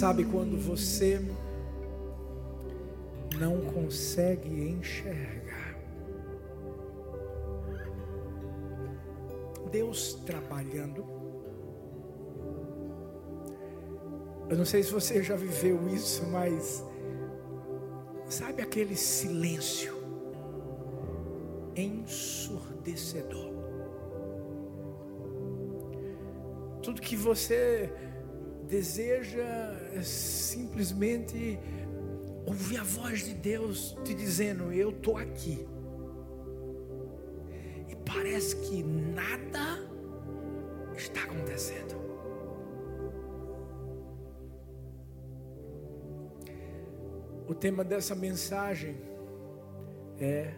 Sabe quando você não consegue enxergar Deus trabalhando? Eu não sei se você já viveu isso, mas sabe aquele silêncio ensurdecedor? Tudo que você deseja simplesmente ouvir a voz de Deus te dizendo: Eu estou aqui. E parece que nada está acontecendo. O tema dessa mensagem é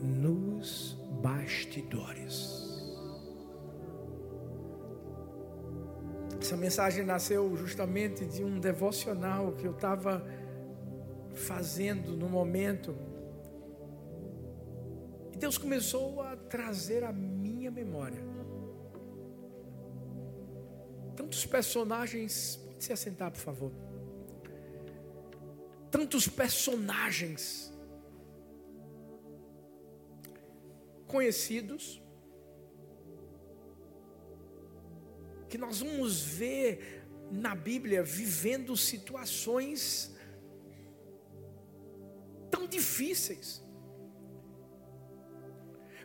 nos bastidores. Essa mensagem nasceu justamente de um devocional que eu estava fazendo no momento. E Deus começou a trazer à minha memória tantos personagens. Pode se assentar, por favor. Tantos personagens conhecidos que nós vamos ver na Bíblia vivendo situações tão difíceis.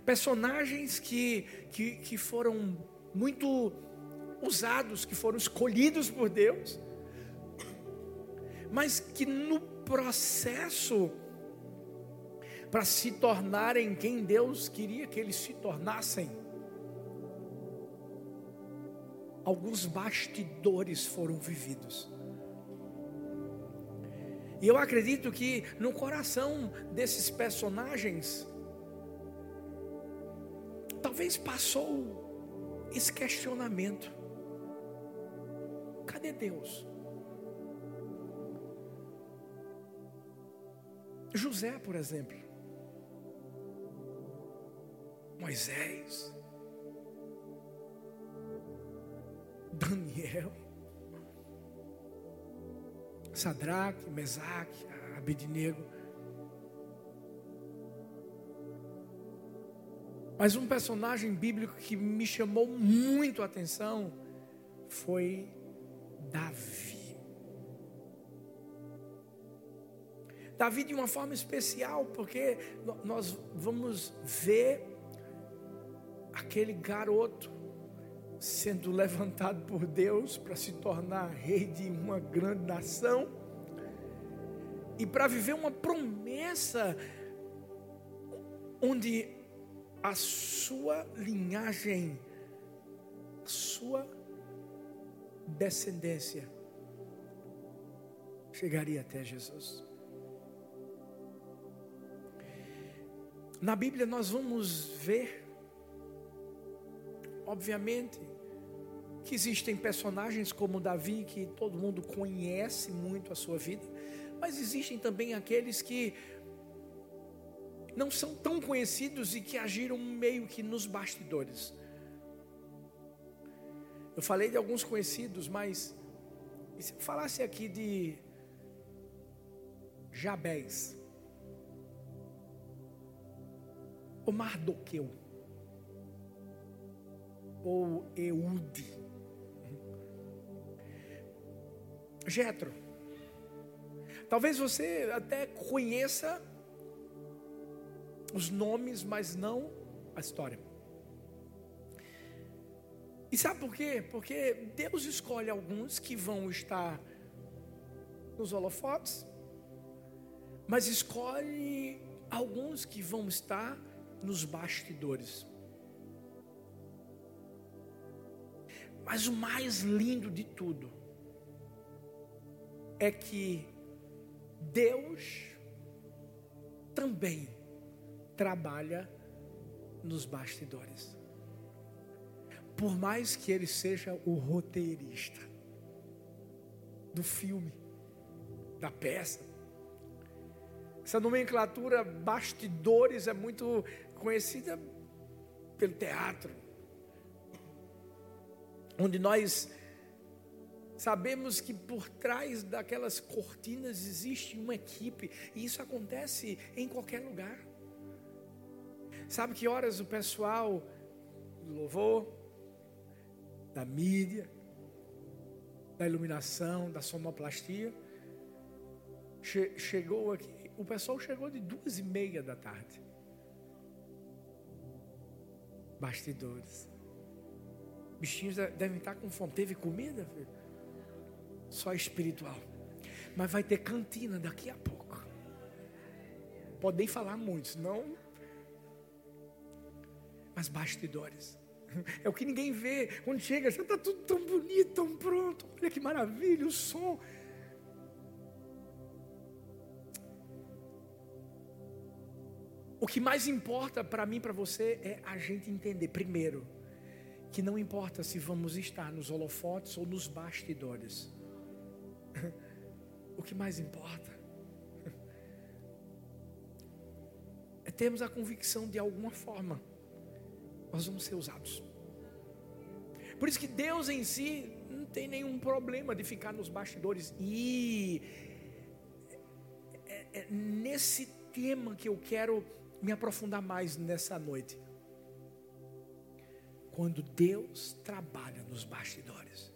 Personagens que, que, que foram muito usados, que foram escolhidos por Deus, mas que no processo, para se tornarem quem Deus queria que eles se tornassem, alguns bastidores foram vividos. E eu acredito que no coração desses personagens, talvez passou esse questionamento: cadê Deus? José, por exemplo, Moisés, Daniel, Sadraque, Mesaque, Abednego. Mas um personagem bíblico que me chamou muito a atenção foi Davi. Davi de uma forma especial, porque nós vamos ver aquele garoto sendo levantado por Deus para se tornar rei de uma grande nação e para viver uma promessa onde a sua linhagem, a sua descendência chegaria até Jesus. Na Bíblia nós vamos ver obviamente, que existem personagens como Davi, que todo mundo conhece muito a sua vida, mas existem também aqueles que não são tão conhecidos e que agiram meio que nos bastidores. Eu falei de alguns conhecidos, mas e se eu falasse aqui de Jabés, o Mardoqueu, ou Eude. Jetro. Talvez você até conheça os nomes, mas não a história. E sabe por quê? Porque Deus escolhe alguns que vão estar nos holofotes, mas escolhe alguns que vão estar nos bastidores. Mas o mais lindo de tudo é que Deus também trabalha nos bastidores. Por mais que ele seja o roteirista do filme, da peça. Essa nomenclatura bastidores é muito conhecida pelo teatro onde nós Sabemos que por trás daquelas cortinas existe uma equipe, e isso acontece em qualquer lugar. Sabe que horas o pessoal do louvor, da mídia, da iluminação, da sonoplastia, che chegou aqui, o pessoal chegou de duas e meia da tarde. Bastidores. Bichinhos devem estar com fome. Teve comida, filho? Só espiritual. Mas vai ter cantina daqui a pouco. Pode nem falar muito, senão. Mas bastidores. É o que ninguém vê. Quando chega, já está tudo tão bonito, tão pronto. Olha que maravilha, o som. O que mais importa para mim, para você, é a gente entender, primeiro, que não importa se vamos estar nos holofotes ou nos bastidores. O que mais importa é termos a convicção de alguma forma nós vamos ser usados. Por isso que Deus em si não tem nenhum problema de ficar nos bastidores. E é, é nesse tema que eu quero me aprofundar mais nessa noite. Quando Deus trabalha nos bastidores.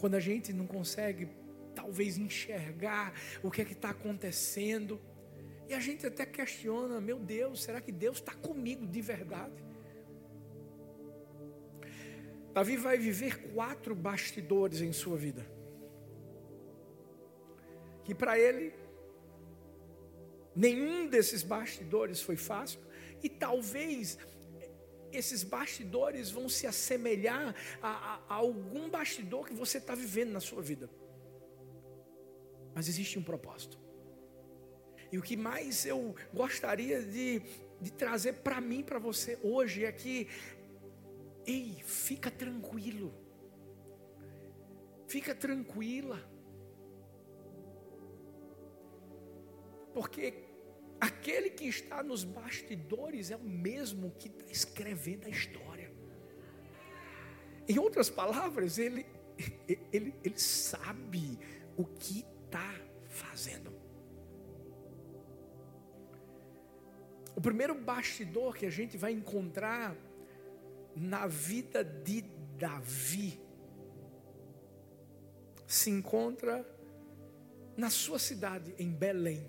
Quando a gente não consegue, talvez, enxergar o que é que está acontecendo. E a gente até questiona: meu Deus, será que Deus está comigo de verdade? Davi vai viver quatro bastidores em sua vida. Que para ele, nenhum desses bastidores foi fácil. E talvez esses bastidores vão se assemelhar a, a, a algum bastidor que você está vivendo na sua vida. Mas existe um propósito. E o que mais eu gostaria de, de trazer para mim, para você hoje, é que, ei, fica tranquilo, fica tranquila, porque aquele que está nos bastidores é o mesmo que está escrevendo a história. Em outras palavras, ele, ele, ele sabe o que está fazendo. O primeiro bastidor que a gente vai encontrar na vida de Davi se encontra na sua cidade, em Belém.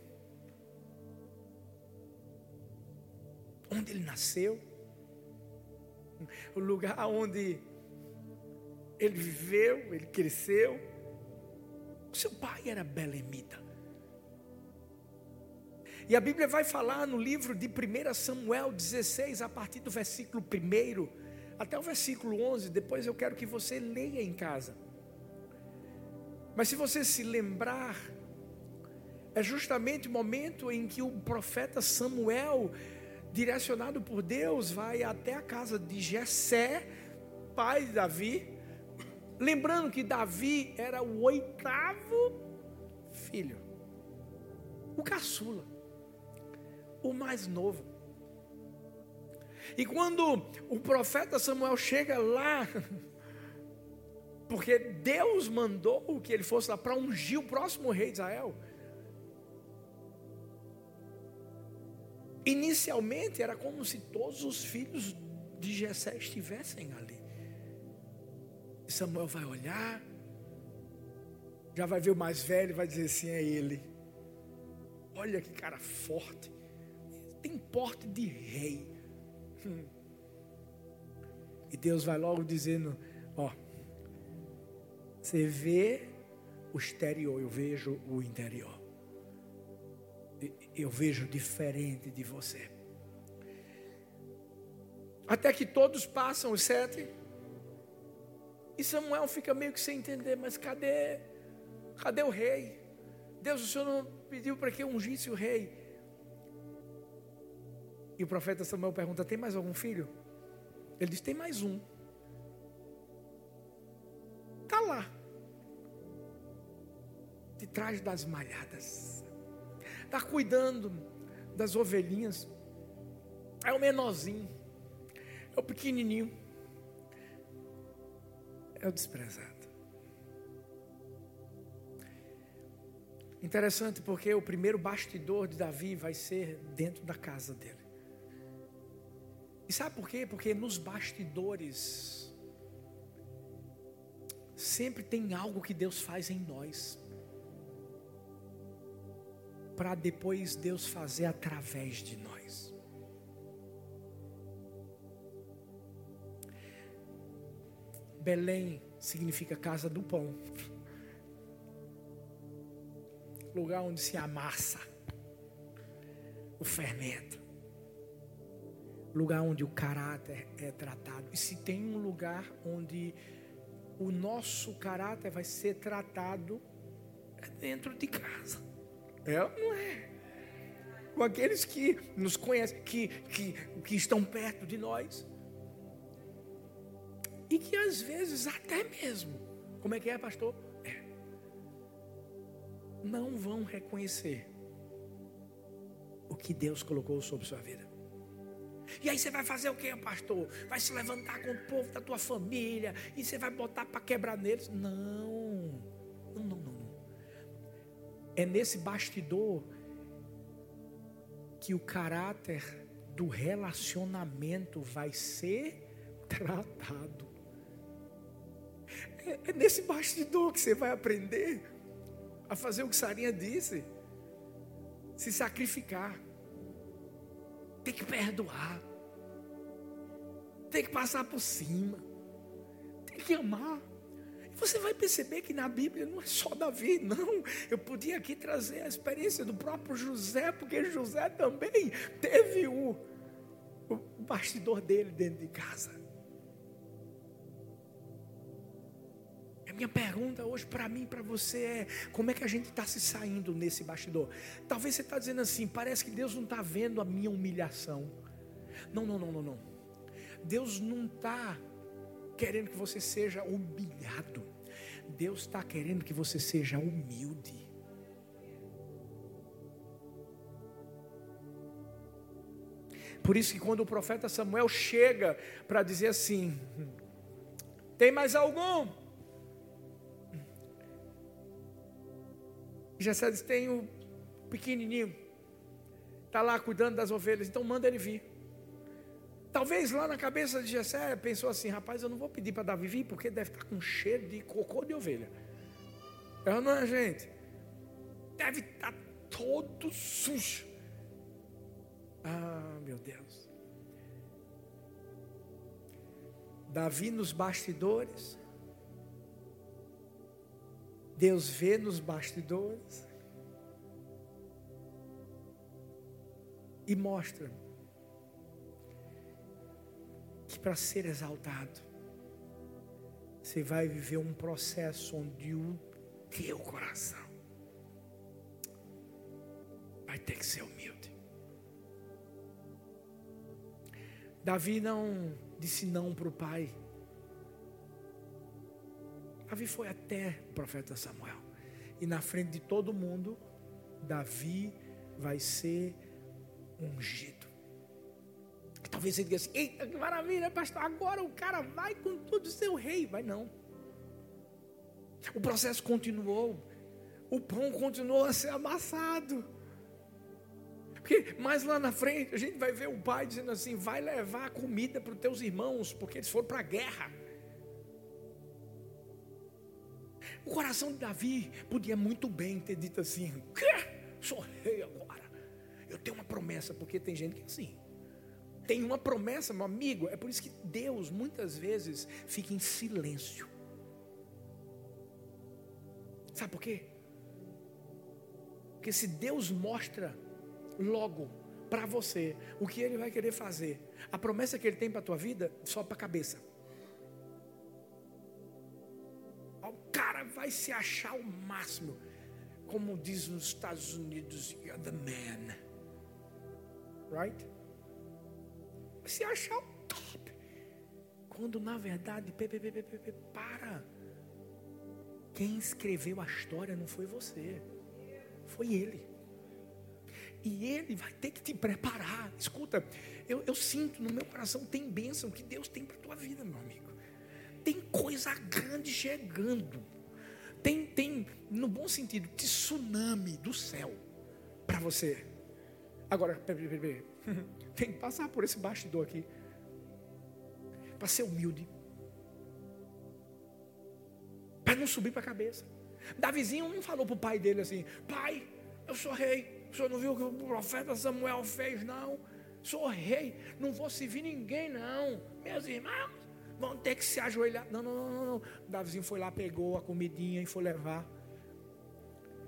Onde ele nasceu, o lugar onde ele viveu, ele cresceu. Seu pai era belemita. E a Bíblia vai falar no livro de 1 Samuel 16, a partir do versículo 1 até o versículo 11. Depois eu quero que você leia em casa. Mas se você se lembrar, é justamente o momento em que o profeta Samuel, direcionado por Deus, vai até a casa de Jessé, pai de Davi, lembrando que Davi era o oitavo filho, o caçula o mais novo. E quando o profeta Samuel chega lá, porque Deus mandou que ele fosse lá para ungir o próximo rei de Israel. Inicialmente era como se todos os filhos de Jessé estivessem ali. Samuel vai olhar, já vai ver o mais velho vai dizer assim: é ele. Olha que cara forte tem porte de rei. Hum. E Deus vai logo dizendo: Ó, você vê o exterior, eu vejo o interior. Eu vejo diferente de você. Até que todos passam os sete. E Samuel fica meio que sem entender, mas cadê? Cadê o rei? Deus, o Senhor não pediu para que ungisse o rei. E o profeta Samuel pergunta: Tem mais algum filho? Ele diz: Tem mais um. Está lá. De trás das malhadas. Está cuidando das ovelhinhas. É o menorzinho. É o pequenininho. é o desprezado. Interessante porque o primeiro bastidor de Davi vai ser dentro da casa dele. E sabe por quê? Porque nos bastidores sempre tem algo que Deus faz em nós. Para depois Deus fazer através de nós. Belém significa casa do pão lugar onde se amassa o fermento, lugar onde o caráter é tratado. E se tem um lugar onde o nosso caráter vai ser tratado, é dentro de casa. É ou não é? Com aqueles que nos conhecem, que, que, que estão perto de nós. E que às vezes até mesmo, como é que é, pastor? não vão reconhecer o que Deus colocou sobre sua vida. E aí você vai fazer o que, pastor? Vai se levantar com o povo da tua família e você vai botar para quebrar neles? Não, não, não. É nesse bastidor que o caráter do relacionamento vai ser tratado. É, é nesse bastidor que você vai aprender a fazer o que Sarinha disse: se sacrificar, tem que perdoar, tem que passar por cima, tem que amar. Você vai perceber que na Bíblia não é só Davi, não. Eu podia aqui trazer a experiência do próprio José, porque José também teve o, o bastidor dele dentro de casa. minha pergunta hoje para mim, para você é: como é que a gente está se saindo nesse bastidor? Talvez você está dizendo assim: parece que Deus não está vendo a minha humilhação. Não, não, não, não, não. Deus não está querendo que você seja humilhado. Deus está querendo que você seja humilde. Por isso que quando o profeta Samuel chega para dizer assim: tem mais algum? Jessé disse: tem o pequenininho, está lá cuidando das ovelhas, então manda ele vir. Talvez lá na cabeça de Jessé pensou assim: rapaz, eu não vou pedir para Davi vir, porque deve estar tá com cheiro de cocô de ovelha. É não é, gente? Deve estar tá todo sujo. Ah, meu Deus. Davi nos bastidores, Deus vê nos bastidores e mostra para ser exaltado, você vai viver um processo onde o teu coração vai ter que ser humilde. Davi não disse não para o pai. Davi foi até o profeta Samuel. E na frente de todo mundo, Davi vai ser ungido. Talvez você diga assim: Eita, que maravilha, pastor. Agora o cara vai com tudo ser o rei. Vai não. O processo continuou. O pão continuou a ser amassado. Porque mais lá na frente a gente vai ver o pai dizendo assim: vai levar comida para os teus irmãos, porque eles foram para a guerra. O coração de Davi podia muito bem ter dito assim: sou rei agora. Eu tenho uma promessa, porque tem gente que é assim. Tem uma promessa, meu amigo. É por isso que Deus muitas vezes fica em silêncio. Sabe por quê? Porque se Deus mostra logo para você o que Ele vai querer fazer, a promessa que Ele tem para a tua vida, só para a cabeça. cara vai se achar o máximo. Como diz nos Estados Unidos, you're the man. Right? Se achar o top. Quando na verdade, para. Quem escreveu a história não foi você, foi ele. E ele vai ter que te preparar. Escuta, eu, eu sinto no meu coração, tem bênção que Deus tem para tua vida, meu amigo. tem coisa grande chegando. Tem, tem, no bom sentido, tsunami do céu para você. Agora, peraí, peraí, peraí. tem que passar por esse bastidor aqui. Para ser humilde. Para não subir para a cabeça. Davizinho não falou para o pai dele assim: Pai, eu sou rei. O senhor não viu o que o profeta Samuel fez, não? Sou rei, não vou servir ninguém, não. Meus irmãos vão ter que se ajoelhar. Não, não, não, não. Davizinho foi lá, pegou a comidinha e foi levar.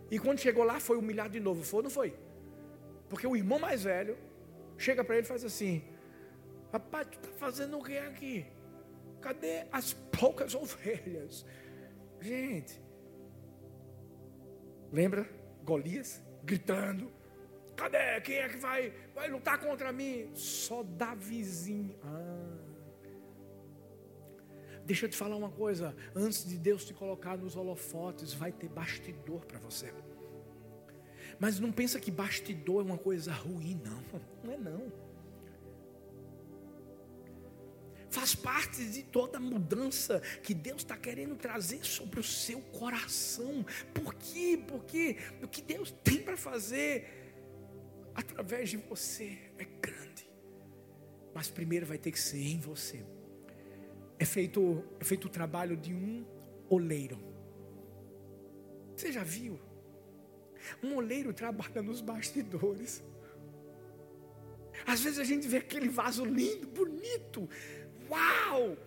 E quando chegou lá, foi humilhado de novo. Foi ou não foi? Porque o irmão mais velho chega para ele e faz assim: Rapaz, tu está fazendo o que aqui? Cadê as poucas ovelhas? Gente, lembra Golias gritando: Cadê? Quem é que vai, vai lutar contra mim? Só Davizinho. Ah. Deixa eu te falar uma coisa: antes de Deus te colocar nos holofotes, vai ter bastidor para você. Mas não pensa que bastidor é uma coisa ruim, não. Não é não. Faz parte de toda mudança que Deus está querendo trazer sobre o seu coração. Por quê? Porque o que Deus tem para fazer através de você é grande. Mas primeiro vai ter que ser em você é feito, é feito o trabalho de um oleiro. Você já viu? Um oleiro trabalha nos bastidores. Às vezes a gente vê aquele vaso lindo, bonito. Uau!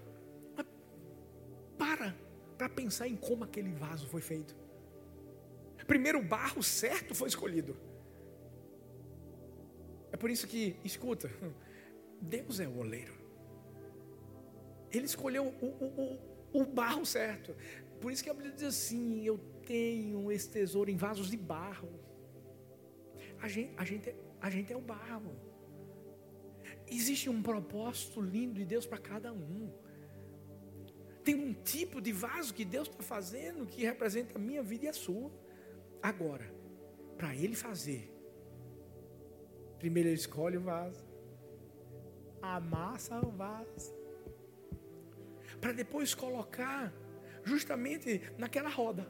Mas para para pensar em como aquele vaso foi feito. Primeiro o barro certo foi escolhido. É por isso que, escuta, Deus é o oleiro. Ele escolheu o, o, o, o barro certo. Por isso que a Bíblia diz assim: Eu tenho esse tesouro em vasos de barro. A gente, a gente, a gente é o barro. Existe um propósito lindo de Deus para cada um. Tem um tipo de vaso que Deus está fazendo que representa a minha vida e a sua. Agora, para Ele fazer, primeiro Ele escolhe o vaso, amassa o vaso, para depois colocar justamente naquela roda.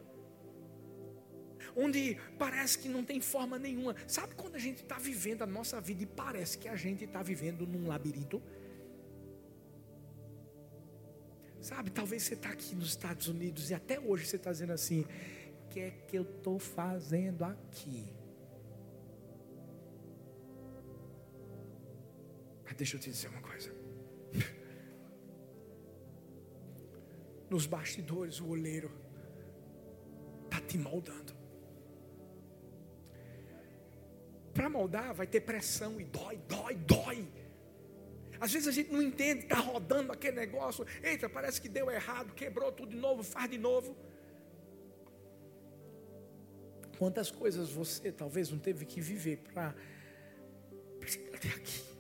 Onde parece que não tem forma nenhuma. Sabe quando a gente está vivendo a nossa vida e parece que a gente está vivendo num labirinto? Sabe, talvez você está aqui nos Estados Unidos e até hoje você está dizendo assim: o que é que eu estou fazendo aqui? Mas deixa eu te dizer uma coisa. Nos bastidores, o oleiro está te moldando. Para moldar, vai ter pressão e dói, dói, dói. Às vezes a gente não entende, está rodando aquele negócio. Eita, parece que deu errado, quebrou tudo de novo, faz de novo. Quantas coisas você talvez não teve que viver para chegar até aqui?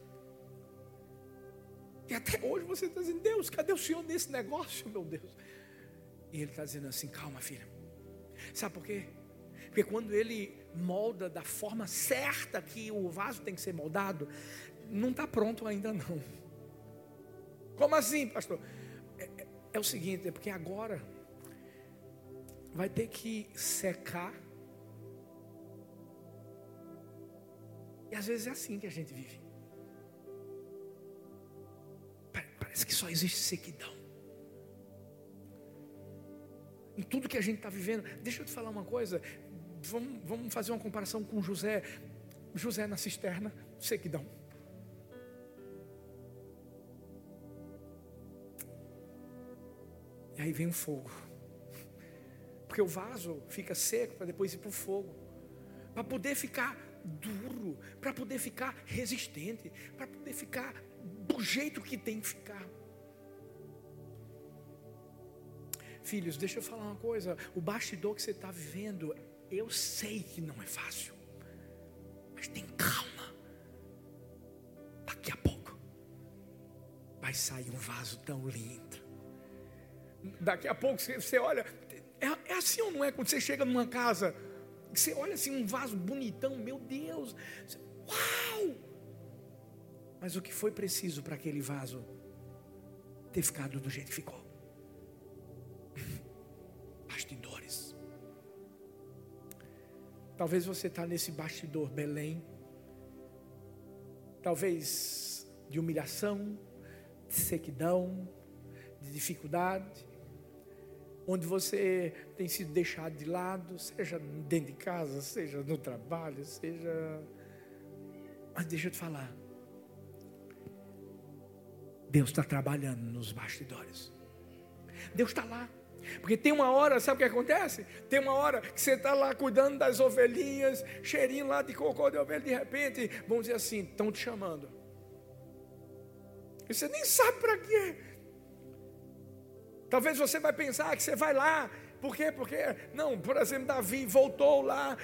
Até hoje você está dizendo, Deus, cadê o Senhor nesse negócio, meu Deus? E Ele está dizendo assim, calma filha. Sabe por quê? Porque quando Ele molda da forma certa que o vaso tem que ser moldado, não está pronto ainda não. Como assim, pastor? É, é, é o seguinte, é porque agora vai ter que secar. E às vezes é assim que a gente vive. Parece que só existe sequidão. Em tudo que a gente está vivendo. Deixa eu te falar uma coisa. Vamos, vamos fazer uma comparação com José. José na cisterna, sequidão. E aí vem o fogo. Porque o vaso fica seco para depois ir para o fogo. Para poder ficar duro, para poder ficar resistente, para poder ficar do jeito que tem que ficar. Filhos, deixa eu falar uma coisa: o bastidor que você está vivendo, eu sei que não é fácil, mas tem calma. Daqui a pouco vai sair um vaso tão lindo. Daqui a pouco você, você olha, é, é assim ou não é? Quando você chega numa casa, você olha assim um vaso bonitão, meu Deus, uau! Mas o que foi preciso para aquele vaso ter ficado do jeito que ficou? Bastidores. Talvez você está nesse bastidor Belém, talvez de humilhação, de sequidão, de dificuldade, onde você tem sido deixado de lado, seja dentro de casa, seja no trabalho, seja. Mas deixa eu te falar. Deus está trabalhando nos bastidores. Deus está lá. Porque tem uma hora, sabe o que acontece? Tem uma hora que você está lá cuidando das ovelhinhas, cheirinho lá de cocô de ovelha, de repente, vamos dizer assim, estão te chamando. E você nem sabe para quê. Talvez você vai pensar que você vai lá, por quê? Porque, não, por exemplo, Davi voltou lá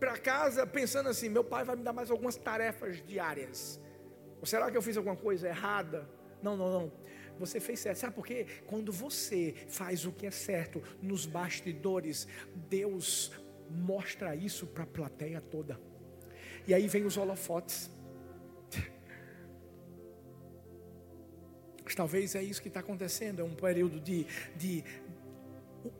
para casa pensando assim: meu pai vai me dar mais algumas tarefas diárias. Ou será que eu fiz alguma coisa errada? Não, não, não. Você fez certo. Sabe por quê? Quando você faz o que é certo nos bastidores, Deus mostra isso para a plateia toda. E aí vem os holofotes. Talvez é isso que está acontecendo. É um período de, de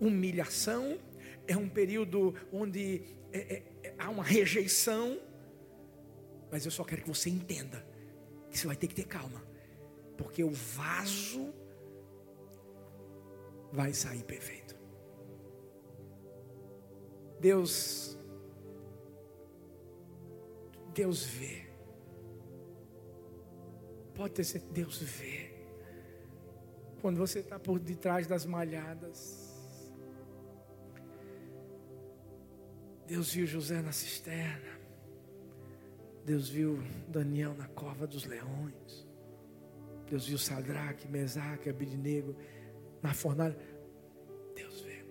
humilhação, é um período onde é, é, é, há uma rejeição. Mas eu só quero que você entenda que você vai ter que ter calma porque o vaso vai sair perfeito. Deus, Deus vê. Pode ter certeza, Deus vê. Quando você está por detrás das malhadas. Deus viu José na cisterna. Deus viu Daniel na cova dos leões. Deus viu Sadraque, Mesaque, Abidinego na fornalha. Deus vê.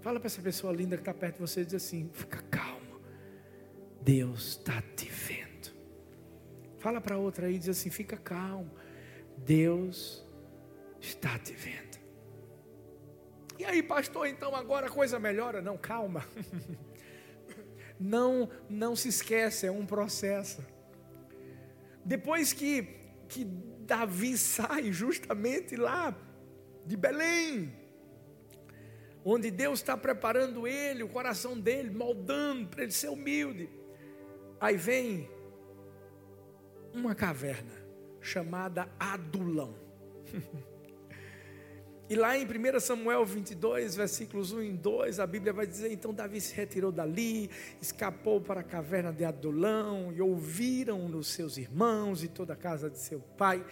Fala para essa pessoa linda que está perto de você e diz assim: fica calmo. Deus está te vendo. Fala para outra aí e diz assim: fica calmo. Deus está te vendo. E aí, pastor, então agora a coisa melhora? Não, calma. Não, não se esquece, é um processo. Depois que, que Davi sai justamente lá de Belém, onde Deus está preparando ele, o coração dele, moldando para ele ser humilde. Aí vem uma caverna chamada Adulão. E lá em 1 Samuel 22, versículos 1 e 2, a Bíblia vai dizer: Então Davi se retirou dali, escapou para a caverna de Adulão, e ouviram nos seus irmãos e toda a casa de seu pai,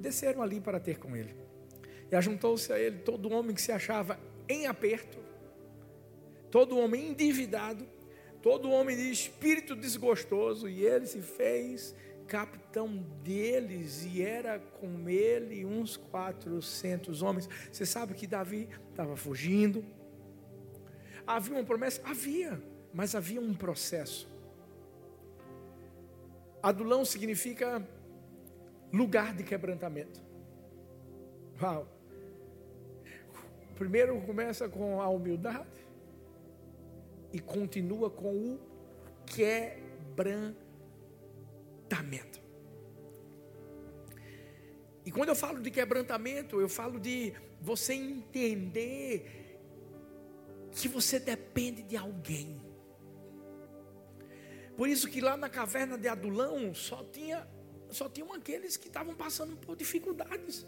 desceram ali para ter com ele. E ajuntou-se a ele todo homem que se achava em aperto, todo homem endividado, todo homem de espírito desgostoso, e ele se fez capitão deles e era com ele uns 400 homens. Você sabe que Davi estava fugindo. Havia uma promessa? Havia, mas havia um processo. Adulão significa lugar de quebrantamento. Uau! Primeiro começa com a humildade e continua com o quebrantamento quebrantamento. E quando eu falo de quebrantamento, eu falo de você entender que você depende de alguém. Por isso que lá na caverna de Adulão só tinha só tinham aqueles que estavam passando por dificuldades.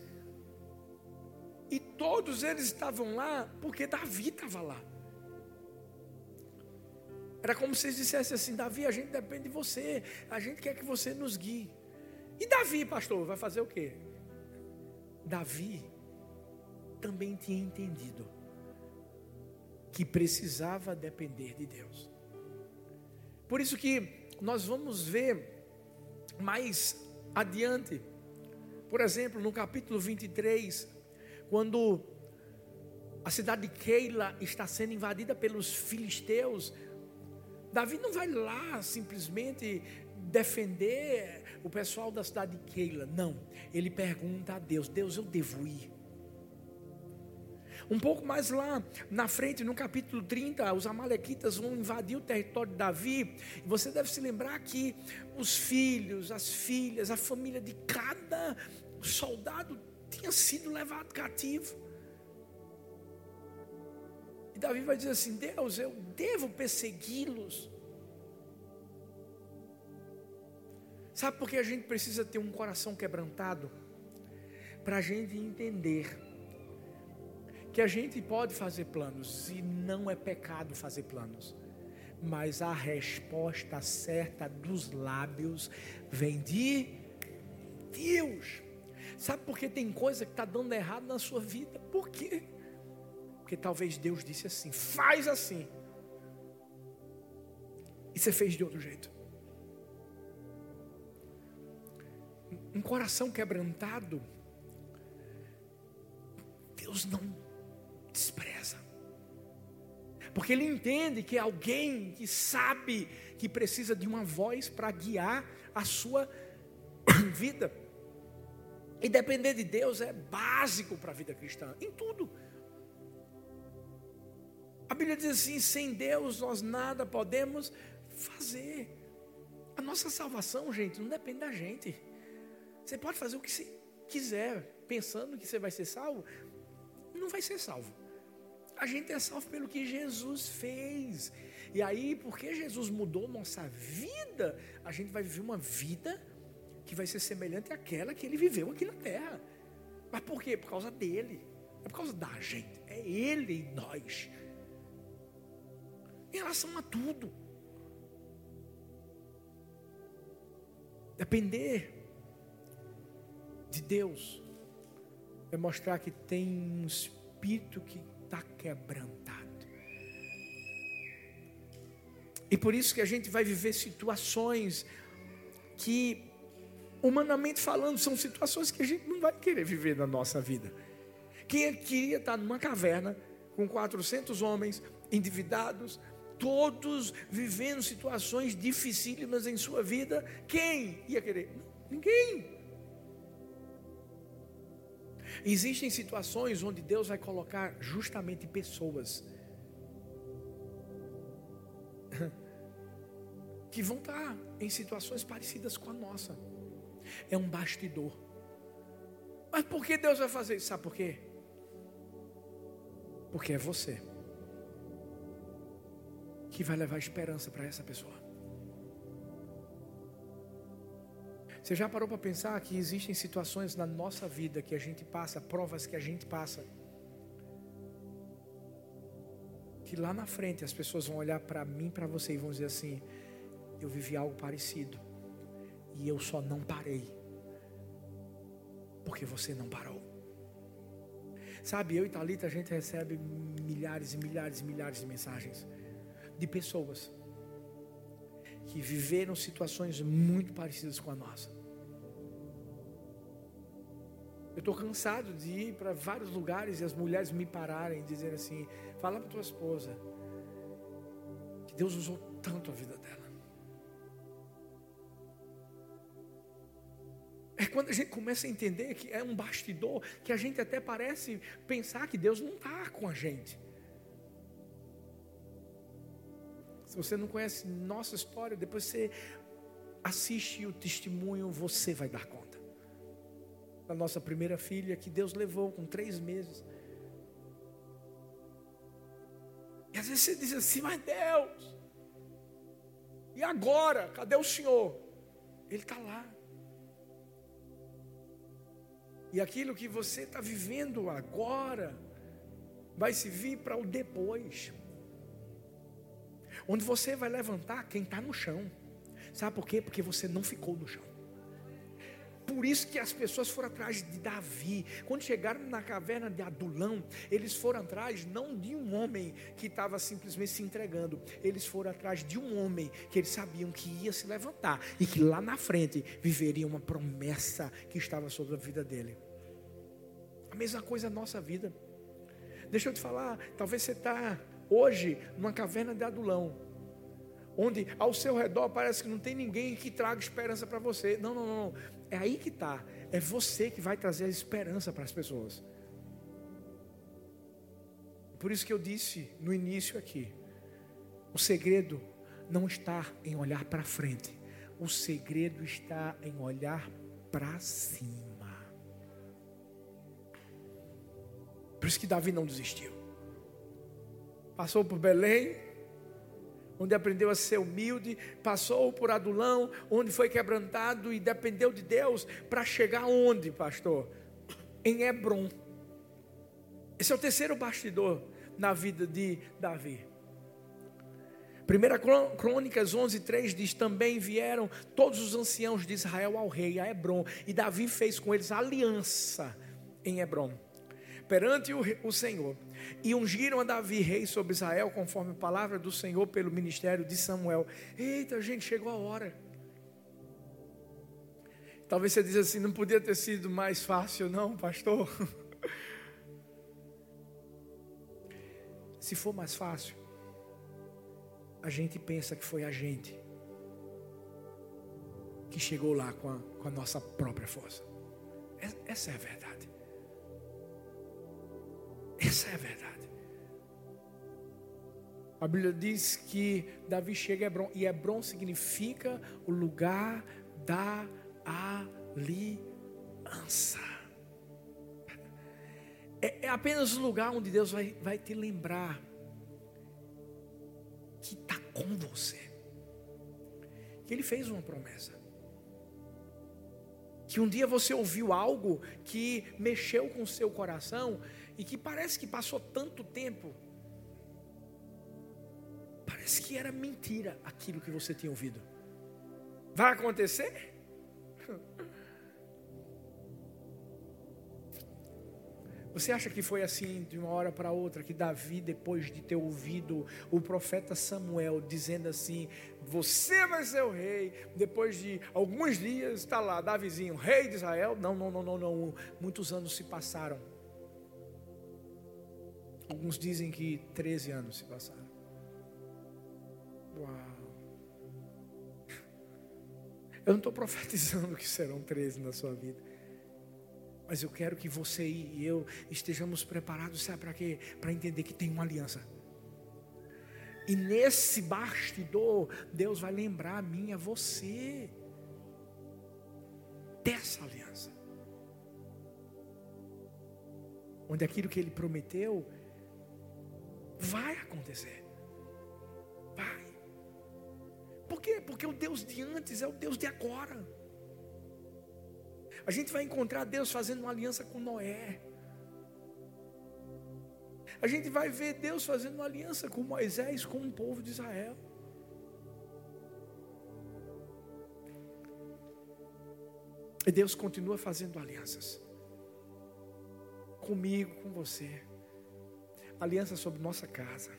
E todos eles estavam lá porque Davi estava lá. Era como se eles dissessem assim: Davi, a gente depende de você, a gente quer que você nos guie. E Davi, pastor, vai fazer o quê? Davi também tinha entendido que precisava depender de Deus. Por isso que nós vamos ver mais adiante, por exemplo, no capítulo 23, quando a cidade de Keila está sendo invadida pelos filisteus, Davi não vai lá simplesmente defender o pessoal da cidade de Keila, não. Ele pergunta a Deus: Deus, eu devo ir? Um pouco mais lá na frente, no capítulo 30, os Amalequitas vão invadir o território de Davi. Você deve se lembrar que os filhos, as filhas, a família de cada soldado tinha sido levado cativo. E Davi vai dizer assim: Deus, eu devo persegui-los. Sabe por que a gente precisa ter um coração quebrantado? Para a gente entender que a gente pode fazer planos e não é pecado fazer planos, mas a resposta certa dos lábios vem de Deus. Sabe por que tem coisa que está dando errado na sua vida? Por quê? Porque talvez Deus disse assim: faz assim. E você fez de outro jeito. um coração quebrantado, Deus não despreza. Porque Ele entende que é alguém que sabe que precisa de uma voz para guiar a sua vida. E depender de Deus é básico para a vida cristã, em tudo. Bíblia diz assim: sem Deus nós nada podemos fazer. A nossa salvação, gente, não depende da gente. Você pode fazer o que você quiser, pensando que você vai ser salvo, não vai ser salvo. A gente é salvo pelo que Jesus fez. E aí, porque Jesus mudou nossa vida, a gente vai viver uma vida que vai ser semelhante àquela que ele viveu aqui na terra. Mas por quê? Por causa dele. É por causa da gente. É ele e nós. Em relação a tudo. Depender de Deus é mostrar que tem um espírito que está quebrantado. E por isso que a gente vai viver situações que, humanamente falando, são situações que a gente não vai querer viver na nossa vida. Quem queria estar numa caverna com 400 homens endividados, todos vivendo situações dificílimas em sua vida, quem ia querer? Ninguém. Existem situações onde Deus vai colocar justamente pessoas que vão estar em situações parecidas com a nossa. É um bastidor. Mas por que Deus vai fazer isso? Sabe por quê? Porque é você que vai levar esperança para essa pessoa. Você já parou para pensar que existem situações na nossa vida que a gente passa, provas que a gente passa, que lá na frente as pessoas vão olhar para mim, para você e vão dizer assim: eu vivi algo parecido e eu só não parei porque você não parou. Sabe, eu e Talita a gente recebe milhares e milhares e milhares de mensagens de pessoas que viveram situações muito parecidas com a nossa. Eu estou cansado de ir para vários lugares e as mulheres me pararem e dizerem assim: fala para tua esposa que Deus usou tanto a vida dela. É quando a gente começa a entender que é um bastidor, que a gente até parece pensar que Deus não está com a gente. Você não conhece nossa história, depois você assiste o testemunho, você vai dar conta da nossa primeira filha, que Deus levou com três meses. E às vezes você diz assim, mas Deus, e agora? Cadê o Senhor? Ele está lá. E aquilo que você está vivendo agora, vai se vir para o depois. Onde você vai levantar quem está no chão. Sabe por quê? Porque você não ficou no chão. Por isso que as pessoas foram atrás de Davi. Quando chegaram na caverna de Adulão, eles foram atrás não de um homem que estava simplesmente se entregando, eles foram atrás de um homem que eles sabiam que ia se levantar e que lá na frente viveria uma promessa que estava sobre a vida dele. A mesma coisa na nossa vida. Deixa eu te falar, talvez você está hoje numa caverna de Adulão, onde ao seu redor parece que não tem ninguém que traga esperança para você. Não, não, não. É aí que está. É você que vai trazer a esperança para as pessoas. Por isso que eu disse no início aqui: o segredo não está em olhar para frente, o segredo está em olhar para cima. Por isso que Davi não desistiu. Passou por Belém, onde aprendeu a ser humilde, passou por Adulão, onde foi quebrantado e dependeu de Deus para chegar onde, pastor? Em Hebron. Esse é o terceiro bastidor na vida de Davi. 1 Crônicas 11, 3 diz: Também vieram todos os anciãos de Israel ao rei, a Hebron, e Davi fez com eles aliança em Hebron, perante o, o Senhor. E ungiram a Davi rei sobre Israel, conforme a palavra do Senhor pelo ministério de Samuel. Eita, gente, chegou a hora. Talvez você diz assim: não podia ter sido mais fácil, não, pastor. Se for mais fácil, a gente pensa que foi a gente que chegou lá com a, com a nossa própria força. Essa é a verdade. Essa é a verdade. A Bíblia diz que Davi chega a Hebron, e Hebron significa o lugar da aliança. É, é apenas o lugar onde Deus vai, vai te lembrar que está com você. Que Ele fez uma promessa. Que um dia você ouviu algo que mexeu com o seu coração e que parece que passou tanto tempo. Parece que era mentira aquilo que você tinha ouvido. Vai acontecer? Você acha que foi assim de uma hora para outra que Davi, depois de ter ouvido o profeta Samuel dizendo assim: Você vai ser o rei, depois de alguns dias está lá, Davizinho, rei de Israel? Não, não, não, não, não. Muitos anos se passaram. Alguns dizem que 13 anos se passaram. Uau. Eu não estou profetizando que serão 13 na sua vida. Mas eu quero que você e eu estejamos preparados, sabe para quê? Para entender que tem uma aliança. E nesse bastidor, Deus vai lembrar a mim, a você, dessa aliança. Onde aquilo que Ele prometeu vai acontecer. Vai. Por quê? Porque o Deus de antes é o Deus de agora. A gente vai encontrar Deus fazendo uma aliança com Noé. A gente vai ver Deus fazendo uma aliança com Moisés, com o povo de Israel. E Deus continua fazendo alianças. Comigo, com você. Aliança sobre nossa casa.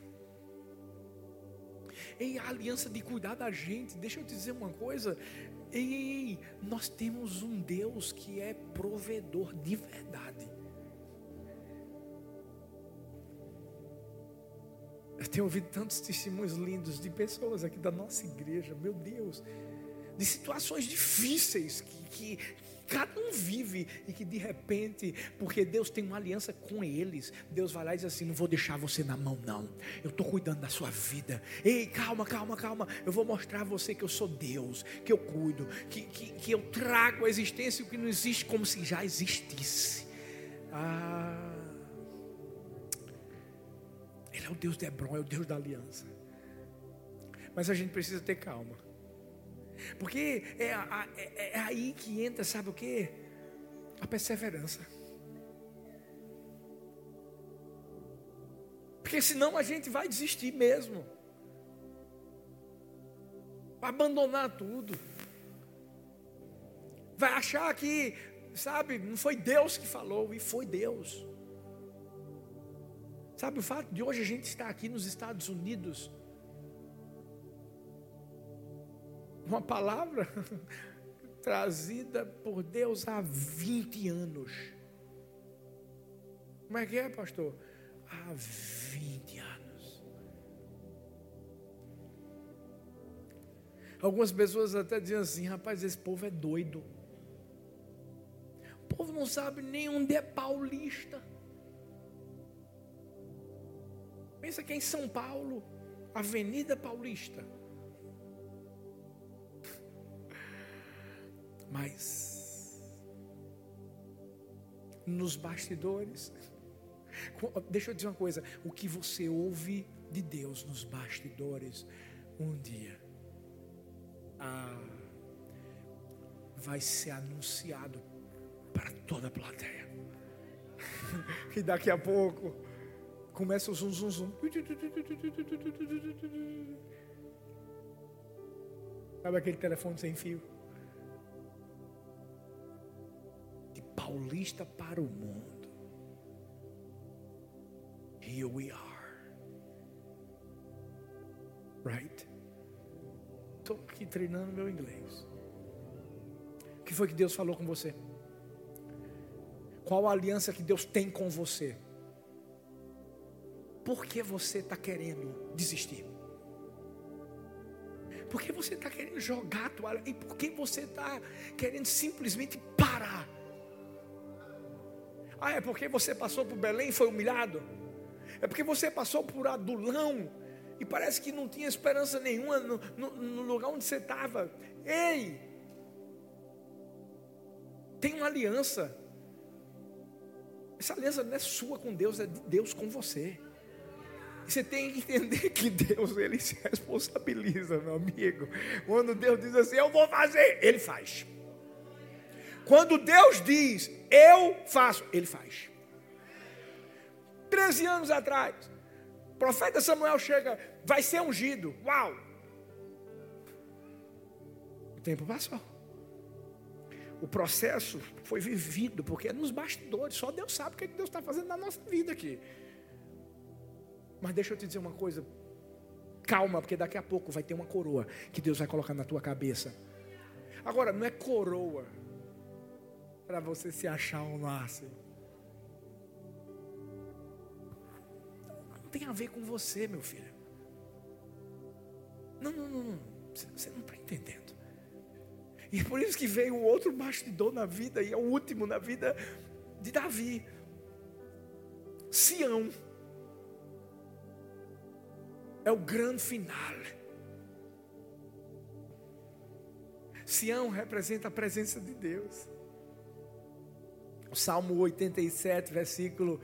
E a aliança de cuidar da gente. Deixa eu te dizer uma coisa. Ei, nós temos um Deus que é provedor de verdade. Eu tenho ouvido tantos testemunhos lindos de pessoas aqui da nossa igreja, meu Deus, de situações difíceis que, que, cada um vive e que de repente, porque Deus tem uma aliança com eles, Deus vai lá e diz assim: Não vou deixar você na mão, não. Eu estou cuidando da sua vida. Ei, calma, calma, calma. Eu vou mostrar a você que eu sou Deus, que eu cuido, que, que, que eu trago a existência o que não existe como se já existisse. Ah, Ele é o Deus de Hebron, é o Deus da aliança. Mas a gente precisa ter calma. Porque é, é, é aí que entra, sabe o que? A perseverança. Porque senão a gente vai desistir mesmo. Vai abandonar tudo. Vai achar que, sabe, não foi Deus que falou, e foi Deus. Sabe o fato de hoje a gente estar aqui nos Estados Unidos uma palavra trazida por Deus há 20 anos. Como é que é, pastor? Há 20 anos. Algumas pessoas até dizem assim: rapaz, esse povo é doido. O povo não sabe nem onde é paulista. Pensa que é em São Paulo, Avenida Paulista. Mas nos bastidores, deixa eu dizer uma coisa: o que você ouve de Deus nos bastidores um dia ah, vai ser anunciado para toda a plateia. e daqui a pouco começa o zum zum zum. Sabe aquele telefone sem fio? Paulista para o mundo. Here we are. Right? Estou aqui treinando meu inglês. O que foi que Deus falou com você? Qual a aliança que Deus tem com você? Por que você está querendo desistir? Por que você está querendo jogar a toalha? E por que você está querendo simplesmente parar? Ah, é porque você passou por Belém e foi humilhado? É porque você passou por Adulão e parece que não tinha esperança nenhuma no, no, no lugar onde você estava. Ei! Tem uma aliança. Essa aliança não é sua com Deus, é de Deus com você. Você tem que entender que Deus ele se responsabiliza, meu amigo. Quando Deus diz assim, eu vou fazer, ele faz. Quando Deus diz, eu faço, ele faz. Treze anos atrás, o profeta Samuel chega, vai ser ungido. Uau! O tempo passou. O processo foi vivido, porque é nos bastidores. Só Deus sabe o que Deus está fazendo na nossa vida aqui. Mas deixa eu te dizer uma coisa. Calma, porque daqui a pouco vai ter uma coroa que Deus vai colocar na tua cabeça. Agora, não é coroa para você se achar o máximo. Não tem a ver com você, meu filho. Não, não, não, não. Você não está entendendo. E por isso que veio o outro bastidor na vida, e é o último na vida de Davi. Sião. É o grande final. Sião representa a presença de Deus. O Salmo 87, versículo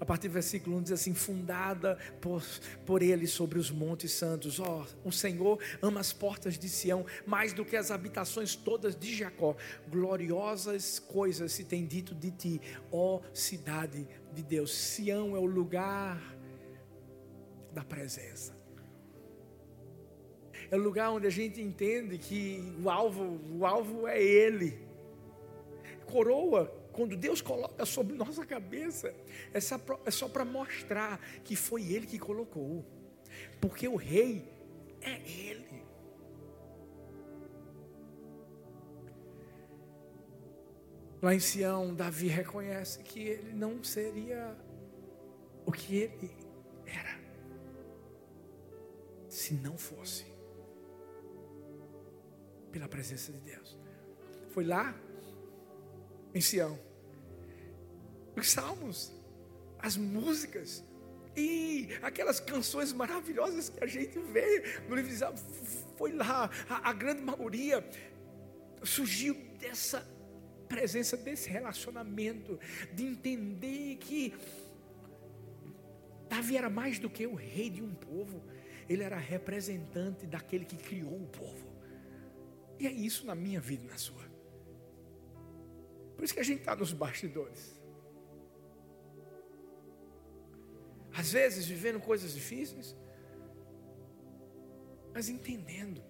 a partir do versículo 1 diz assim: fundada por, por ele sobre os montes santos. Ó, oh, o Senhor ama as portas de Sião mais do que as habitações todas de Jacó. Gloriosas coisas se tem dito de ti, ó cidade de Deus. Sião é o lugar da presença. É o lugar onde a gente entende que o alvo, o alvo é ele. Coroa quando Deus coloca sobre nossa cabeça, é só para mostrar que foi Ele que colocou, porque o Rei é Ele. Lá em Sião, Davi reconhece que ele não seria o que ele era, se não fosse pela presença de Deus. Foi lá em Sião os salmos, as músicas e aquelas canções maravilhosas que a gente vê no livro de foi lá, a, a grande maioria surgiu dessa presença, desse relacionamento, de entender que Davi era mais do que o rei de um povo, ele era representante daquele que criou o povo. E é isso na minha vida e na sua. Por isso que a gente está nos bastidores. Às vezes vivendo coisas difíceis, mas entendendo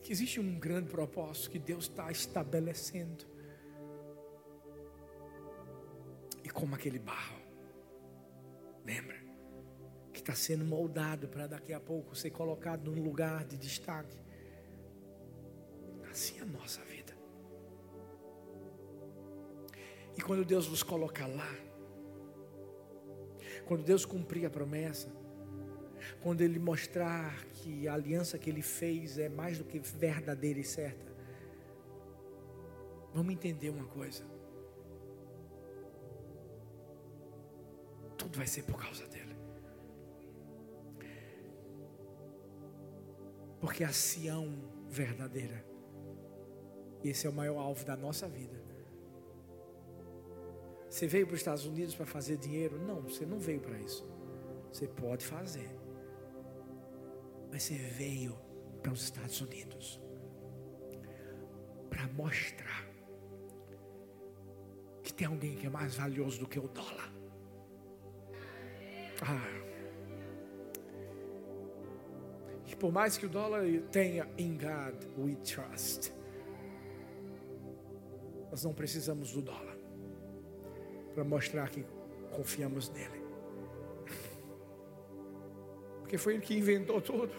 que existe um grande propósito que Deus está estabelecendo. E como aquele barro, lembra? Que está sendo moldado para daqui a pouco ser colocado num lugar de destaque. Assim é a nossa vida. E quando Deus nos coloca lá, quando Deus cumprir a promessa, quando Ele mostrar que a aliança que Ele fez é mais do que verdadeira e certa, vamos entender uma coisa: tudo vai ser por causa dele. Porque a Sião verdadeira, esse é o maior alvo da nossa vida, você veio para os Estados Unidos para fazer dinheiro? Não, você não veio para isso. Você pode fazer. Mas você veio para os Estados Unidos para mostrar que tem alguém que é mais valioso do que o dólar. Ah. E por mais que o dólar tenha in God we trust, nós não precisamos do dólar para mostrar que confiamos nele. Porque foi ele que inventou tudo.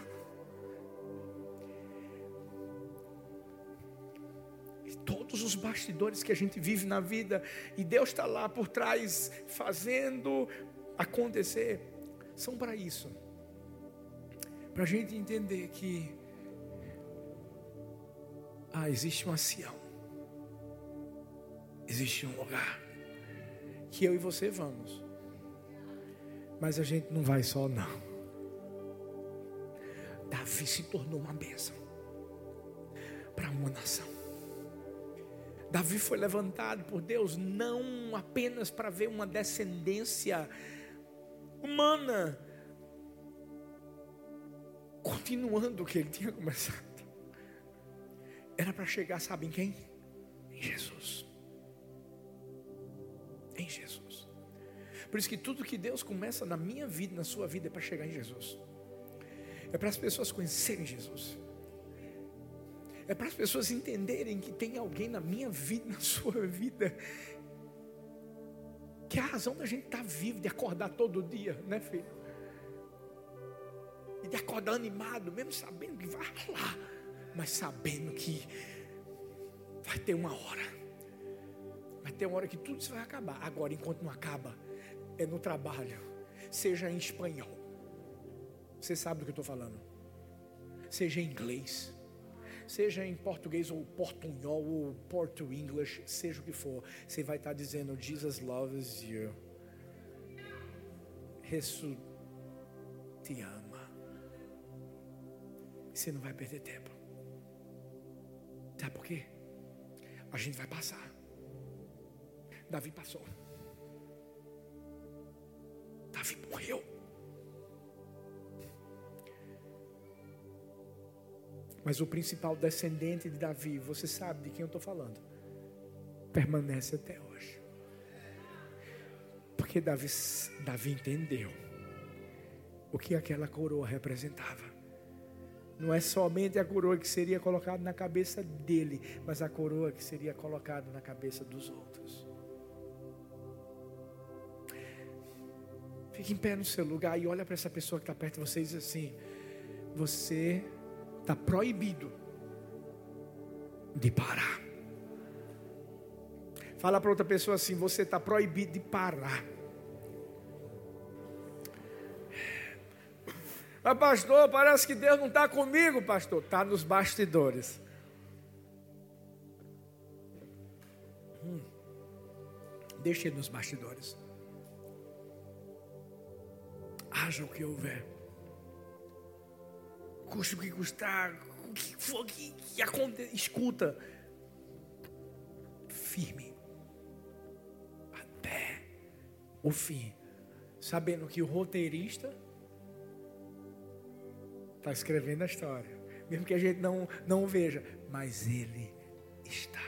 Todos os bastidores que a gente vive na vida, e Deus está lá por trás fazendo acontecer, são para isso. Para a gente entender que ah, existe uma Sião, existe um lugar que eu e você vamos, mas a gente não vai só, não. Davi se tornou uma bênção para uma nação. Davi foi levantado por Deus não apenas para ver uma descendência humana, continuando o que ele tinha começado, era para chegar, sabe em quem? Em Jesus. Em Jesus. Por isso que tudo que Deus começa na minha vida, na sua vida, é para chegar em Jesus. É para as pessoas conhecerem Jesus. É para as pessoas entenderem que tem alguém na minha vida, na sua vida, que é a razão da gente estar tá vivo, de acordar todo dia, né, filho? E de acordar animado, mesmo sabendo que vai lá, mas sabendo que vai ter uma hora. Vai ter uma hora que tudo isso vai acabar. Agora, enquanto não acaba, é no trabalho, seja em espanhol você sabe do que eu estou falando. Seja em inglês, seja em português ou portunhol ou porto English, seja o que for, você vai estar dizendo Jesus loves you. Jesus te ama. Você não vai perder tempo. Sabe por quê? A gente vai passar. Davi passou. Davi morreu. Mas o principal descendente de Davi, você sabe de quem eu estou falando, permanece até hoje. Porque Davi, Davi entendeu o que aquela coroa representava. Não é somente a coroa que seria colocada na cabeça dele, mas a coroa que seria colocada na cabeça dos outros. Fique em pé no seu lugar e olha para essa pessoa que está perto de você e diz assim: Você está proibido de parar. Fala para outra pessoa assim: você está proibido de parar. Mas, pastor, parece que Deus não está comigo, pastor. Está nos bastidores. Hum. Deixa ele nos bastidores. Haja o que houver. Custe o que custar, o que for que, que escuta, firme, até o fim, sabendo que o roteirista está escrevendo a história, mesmo que a gente não, não veja, mas ele está.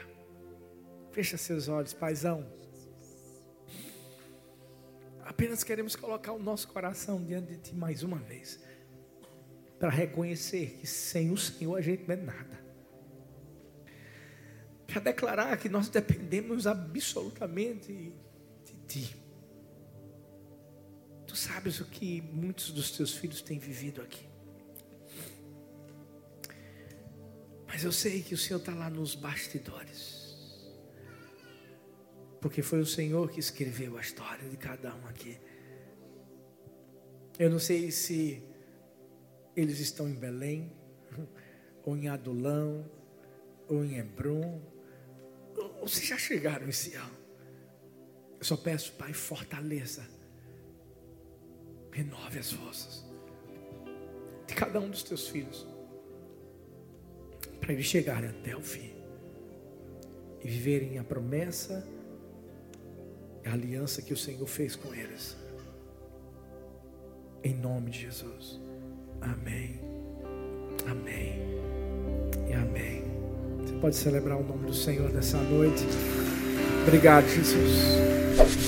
Fecha seus olhos, paizão. Apenas queremos colocar o nosso coração diante de Ti mais uma vez para reconhecer que sem o Senhor a gente não é nada. Para declarar que nós dependemos absolutamente de Ti. Tu sabes o que muitos dos teus filhos têm vivido aqui. Mas eu sei que o Senhor está lá nos bastidores. Porque foi o Senhor que escreveu a história de cada um aqui. Eu não sei se eles estão em Belém, ou em Adulão, ou em Hebron, ou se já chegaram em Sião. Eu só peço, Pai, fortaleza, renove as forças de cada um dos teus filhos, para eles chegarem até o fim e viverem a promessa, a aliança que o Senhor fez com eles. Em nome de Jesus. Amém. Amém. E amém. Você pode celebrar o nome do Senhor nessa noite. Obrigado, Jesus.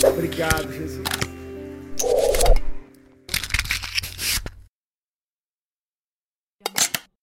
Obrigado, Jesus.